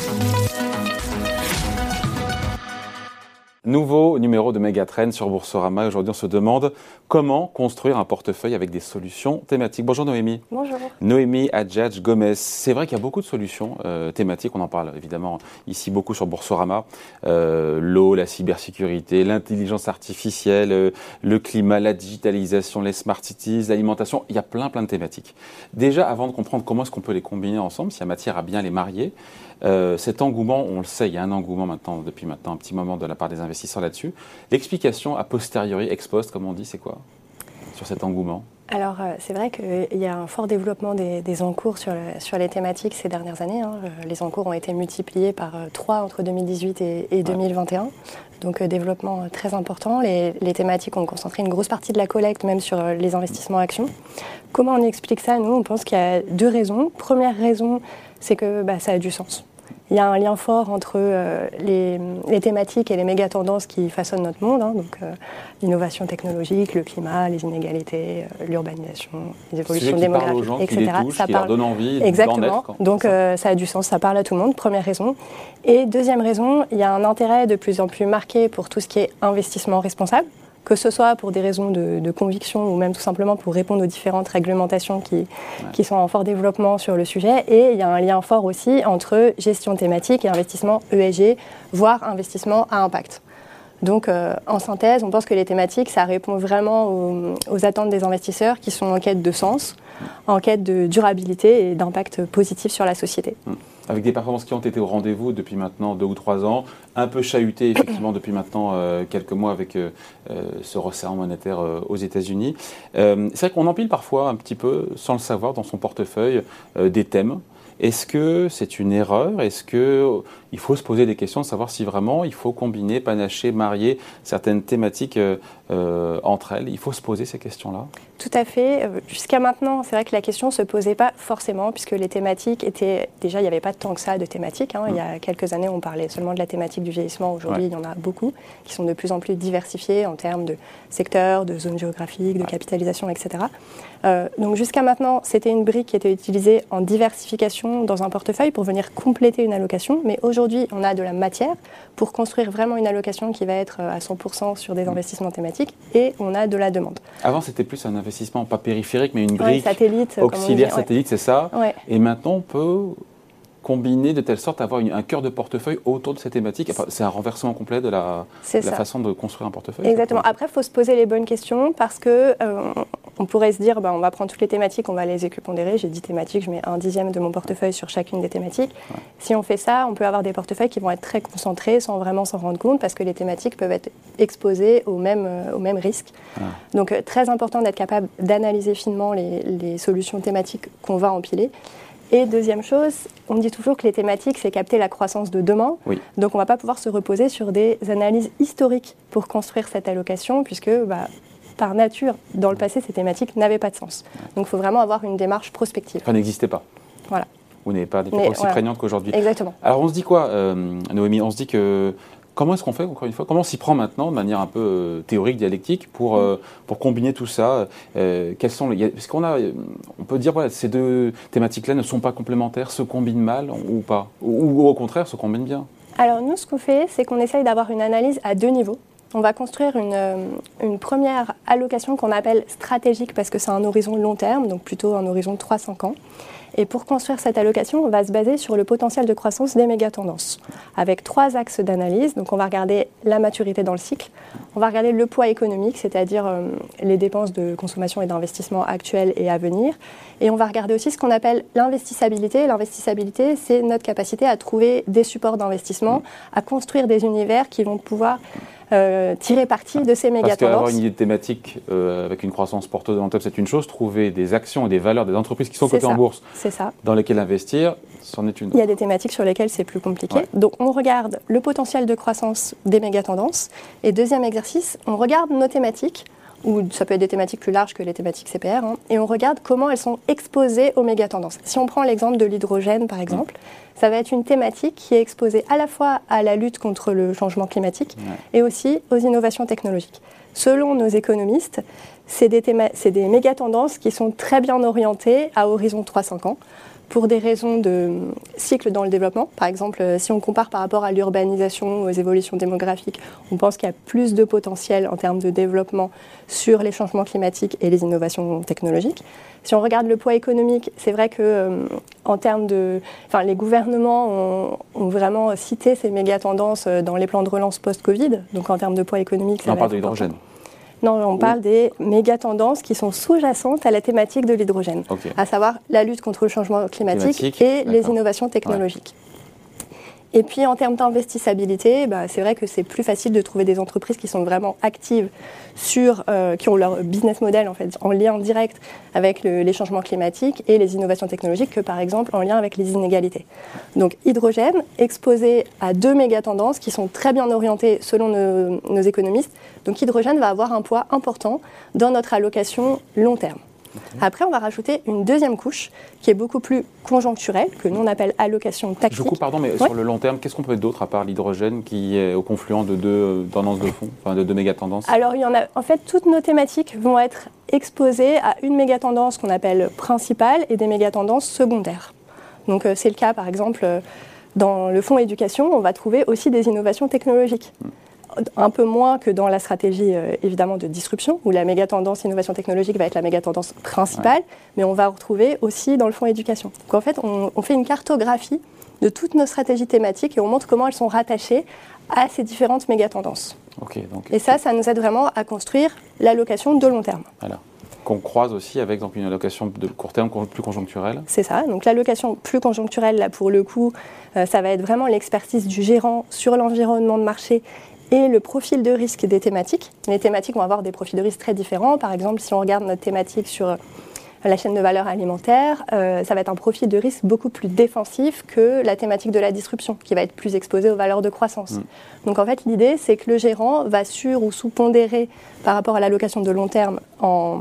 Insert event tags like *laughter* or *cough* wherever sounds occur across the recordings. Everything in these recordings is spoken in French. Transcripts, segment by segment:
Thank you. Nouveau numéro de Megatrend sur Boursorama. Aujourd'hui, on se demande comment construire un portefeuille avec des solutions thématiques. Bonjour Noémie. Bonjour. Noémie Adjadj Gomez. C'est vrai qu'il y a beaucoup de solutions euh, thématiques. On en parle évidemment ici beaucoup sur Boursorama. Euh, L'eau, la cybersécurité, l'intelligence artificielle, euh, le climat, la digitalisation, les smart cities, l'alimentation. Il y a plein, plein de thématiques. Déjà, avant de comprendre comment est-ce qu'on peut les combiner ensemble, s'il y a matière à bien les marier, cet engouement, on le sait, il y a un engouement maintenant, depuis maintenant un petit moment de la part des investisseurs là-dessus. L'explication a posteriori, ex post, comme on dit, c'est quoi sur cet engouement? Alors, euh, c'est vrai qu'il y a un fort développement des, encours sur, sur, les thématiques ces dernières années. Hein. Euh, les encours ont été multipliés par 3 entre 2018 et, 2021. Donc, développement très important. Les, thématiques ont concentré une grosse partie de la collecte, même sur les investissements actions. Comment on explique ça? Nous, on pense qu'il y a deux raisons. Première raison, c'est que bah, ça a du sens il y a un lien fort entre euh, les, thématiques et les méga tendances qui façonnent notre monde, hein. donc euh, l'innovation technologique, le climat, les inégalités, euh, l'urbanisation, les évolutions démographiques, gens, etc. Qui touche, ça qui parle... leur donne envie. Exactement. donc ça a du sens, ça parle à tout le monde. Première raison. Et deuxième raison, il y a un intérêt de plus en plus marqué pour tout ce qui est investissement responsable que ce soit pour des raisons de, conviction ou même tout simplement pour répondre aux différentes réglementations qui, qui sont en fort développement sur le sujet. Et il y a un lien fort aussi entre gestion thématique et investissement ESG, voire investissement à impact. Donc, euh, en synthèse, on pense que les thématiques, ça répond vraiment aux, attentes des investisseurs qui sont en quête de sens, en quête de durabilité et d'impact positif sur la société. Mmh avec des performances qui ont été au rendez-vous depuis maintenant deux ou trois ans, un peu chahutées *coughs* effectivement depuis maintenant euh, quelques mois avec euh, euh, ce resserrement monétaire aux États-Unis. c'est vrai qu'on empile parfois un petit peu, sans le savoir, dans son portefeuille des thèmes. Est-ce que c'est une erreur? Est-ce qu'il faut se poser des questions de savoir si vraiment il faut combiner, panacher, marier certaines thématiques entre elles? Il faut se poser ces questions-là tout à fait. Euh, jusqu'à maintenant, c'est vrai que la question ne se posait pas forcément, puisque les thématiques étaient. Déjà, il n'y avait pas tant que ça de thématiques. Hein. Il y a mm. quelques années, on parlait seulement de la thématique du vieillissement. Aujourd'hui, il y en a beaucoup qui sont de plus en plus diversifiés en termes de secteurs, de zones géographiques, de capitalisation, etc. Euh, donc, jusqu'à maintenant, c'était une brique qui était utilisée en diversification dans un portefeuille pour venir compléter une allocation. Mais aujourd'hui, on a de la matière pour construire vraiment une allocation qui va être euh, à 100% sur des mm. investissements thématiques et on a de la demande. Avant, c'était plus un investissement, pas périphérique, mais une brique satellite, auxiliaire satellite, c'est ça. Et maintenant, on peut combiner de telle sorte à avoir un cœur de portefeuille autour de cette thématique. C'est un renversement complet de la, la façon de construire un portefeuille. Exactement. Après, il faut se poser les bonnes questions parce que euh, on pourrait se dire, bah, on va prendre toutes les thématiques, on va les équipondérer. J'ai 10 thématiques, je mets un dixième de mon portefeuille sur chacune des thématiques. Si on fait ça, on peut avoir des portefeuilles qui vont être très concentrés sans vraiment s'en rendre compte parce que les thématiques peuvent être exposées aux mêmes, euh, aux mêmes risques. Donc, euh, très important d'être capable d'analyser finement les, les solutions thématiques qu'on va empiler. Et deuxième chose, on dit toujours que les thématiques, c'est capter la croissance de demain. Donc on ne va pas pouvoir se reposer sur des analyses historiques pour construire cette allocation, puisque bah, par nature, dans le passé, ces thématiques n'avaient pas de sens. Donc il faut vraiment avoir une démarche prospective. Ça n'existait pas. Voilà. Vous n'avez pas aussi prégnantes qu'aujourd'hui. Exactement. Alors on se dit quoi, euh, Noémie? On se dit que Comment est-ce qu'on fait, encore une fois? Comment on s'y prend maintenant, de manière un peu euh, théorique, dialectique, pour, euh, pour combiner tout ça? Euh, quels sont les, Est-ce qu'on a, on peut dire, voilà, ces deux thématiques-là ne sont pas complémentaires, se combinent mal ou pas? Ou, au contraire, se combinent bien? Alors, nous, ce qu'on fait, c'est qu'on essaye d'avoir une analyse à deux niveaux. On va construire une, une première allocation qu'on appelle stratégique parce que c'est un horizon long terme, donc plutôt un horizon de 3-5 ans. Et pour construire cette allocation, on va se baser sur le potentiel de croissance des méga-tendances, avec trois axes d'analyse. Donc on va regarder la maturité dans le cycle, on va regarder le poids économique, c'est-à-dire euh, les dépenses de consommation et d'investissement actuelles et à venir, et on va regarder aussi ce qu'on appelle l'investissabilité. L'investissabilité, c'est notre capacité à trouver des supports d'investissement, à construire des univers qui vont pouvoir euh, tirer parti de ces méga Parce qu'avoir une idée de thématique euh, avec une croissance porteuse en top, c'est une chose. Trouver des actions et des valeurs des entreprises qui sont cotées en bourse, ça. dans lesquelles investir, c'en est une. Il y a des thématiques sur lesquelles c'est plus compliqué. Donc on regarde le potentiel de croissance des méga tendances. Et deuxième exercice, on regarde nos thématiques ou ça peut être des thématiques plus larges que les thématiques CPR, hein, et on regarde comment elles sont exposées aux méga-tendances. Si on prend l'exemple de l'hydrogène, par exemple, ça va être une thématique qui est exposée à la fois à la lutte contre le changement climatique et aussi aux innovations technologiques. Selon nos économistes, c'est des, des méga-tendances qui sont très bien orientées à horizon 3-5 ans pour des raisons de cycle dans le développement. Par exemple, euh, si on compare par rapport à l'urbanisation, aux évolutions démographiques, on pense qu'il y a plus de potentiel en termes de développement sur les changements climatiques et les innovations technologiques. Si on regarde le poids économique, c'est vrai que euh, en termes de, enfin, les gouvernements ont, ont, vraiment cité ces méga tendances euh, dans les plans de relance post-Covid. Donc en termes de poids économique, ça on parle de l'hydrogène. Non, on parle des méga tendances qui sont sous-jacentes à la thématique de l'hydrogène, à savoir la lutte contre le changement climatique, et les innovations technologiques. Et puis en termes d'investissabilité, bah, c'est vrai que c'est plus facile de trouver des entreprises qui sont vraiment actives sur, euh, qui ont leur business model en fait en lien direct avec les changements climatiques et les innovations technologiques que par exemple en lien avec les inégalités. Donc hydrogène exposé à deux méga tendances qui sont très bien orientées selon nos, nos économistes. Donc hydrogène va avoir un poids important dans notre allocation long terme. Après, on va rajouter une deuxième couche qui est beaucoup plus conjoncturelle, que nous on appelle allocation tactique. Je coupe, pardon, mais sur le long terme, qu'est-ce qu'on peut mettre d'autre à part l'hydrogène qui est au confluent de deux euh, tendances de fond, enfin de deux méga tendances? Alors, il y en a. En fait, toutes nos thématiques vont être exposées à une méga tendance qu'on appelle principale et des méga tendances secondaires. Donc, euh, c'est le cas, par exemple. Euh, dans le fonds éducation, on va trouver aussi des innovations technologiques. Hmm un peu moins que dans la stratégie euh, évidemment de disruption, où la méga tendance innovation technologique va être la méga tendance principale, mais on va retrouver aussi dans le fonds éducation. Donc en fait, on, fait une cartographie de toutes nos stratégies thématiques et on montre comment elles sont rattachées à ces différentes méga tendances. et ça, ça nous aide vraiment à construire l'allocation de long terme. Voilà qu'on croise aussi avec donc, une allocation de court terme plus conjoncturelle C'est ça. Donc l'allocation plus conjoncturelle, là pour le coup, euh, ça va être vraiment l'expertise du gérant sur l'environnement de marché et le profil de risque des thématiques. Les thématiques vont avoir des profils de risque très différents. Par exemple, si on regarde notre thématique sur la chaîne de valeur alimentaire, euh, ça va être un profil de risque beaucoup plus défensif que la thématique de la disruption, qui va être plus exposée aux valeurs de croissance. Mm. Donc en fait, l'idée, c'est que le gérant va sur ou sous-pondérer par rapport à l'allocation de long terme en,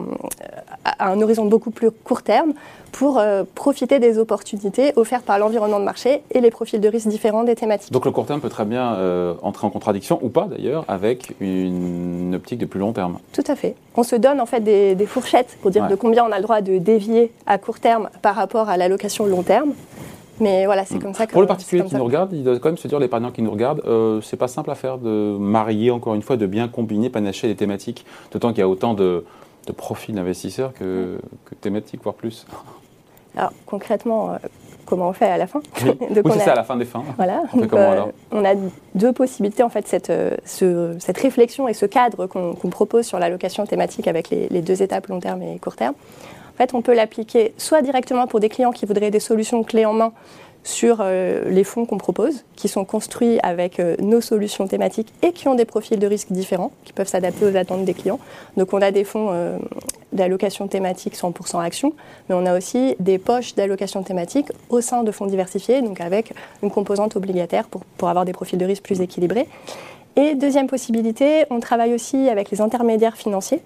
à un horizon beaucoup plus court terme pour euh, profiter des opportunités offertes par l'environnement de marché et les profils de risque différents des thématiques. Donc le court terme peut très bien euh, entrer en contradiction, ou pas d'ailleurs, avec une optique de plus long terme. Tout à fait. On se donne en fait des, fourchettes pour dire de combien on a le droit de dévier à court terme par rapport à l'allocation long terme. Mais voilà, c'est hmm. comme ça que. Pour le particulier qui nous regarde, il doit quand même se dire, l'épargnant qui nous regarde, euh, c'est pas simple à faire de marier, encore une fois, de bien combiner, panacher les thématiques, d'autant qu'il y a autant de, de profils d'investisseurs que, que thématiques, voire plus. Alors concrètement, euh, comment on fait à la fin? Oui, *laughs* c'est ça, à la fin des fins. Voilà. On, comment, euh, alors? on a deux possibilités, en fait, cette, euh, cette réflexion et ce cadre qu'on propose sur l'allocation thématique avec les, les, deux étapes long terme et court terme. Fait, on peut l'appliquer soit directement pour des clients qui voudraient des solutions clés en main sur euh, les fonds qu'on propose, qui sont construits avec euh, nos solutions thématiques et qui ont des profils de risque différents, qui peuvent s'adapter aux attentes des clients. Donc on a des fonds euh, d'allocation thématique 100% action, mais on a aussi des poches d'allocation thématique au sein de fonds diversifiés, donc avec une composante obligataire pour, pour avoir des profils de risque plus équilibrés. Et deuxième possibilité, on travaille aussi avec les intermédiaires financiers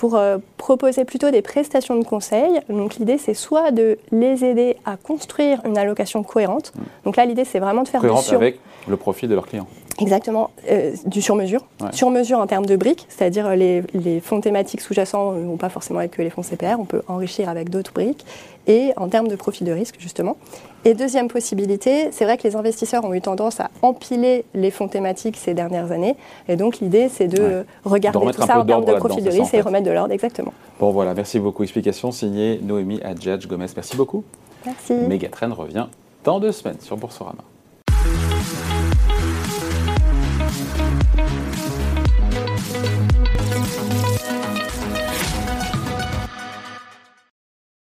pour euh, proposer plutôt des prestations de conseil. Donc l'idée, c'est soit de les aider à construire une allocation cohérente. Mm. Donc là, l'idée, c'est vraiment de faire cohérente sur... avec le profil de leurs clients. Exactement, euh, du sur-mesure. Sur-mesure en termes de briques, c'est-à-dire euh, les, les, fonds thématiques sous-jacents ne vont pas forcément que les fonds CPR, on peut enrichir avec d'autres briques. Et en termes de profil de risque, justement. Et deuxième possibilité, c'est vrai que les investisseurs ont eu tendance à empiler les fonds thématiques ces dernières années. Et donc l'idée, c'est de regarder tout ça en termes de profil de risque et remettre de l'ordre, exactement. Bon voilà, merci beaucoup. Explication signée Noémie Adjadj Gomez. Merci beaucoup. Merci. Megatrend revient dans deux semaines sur Boursorama.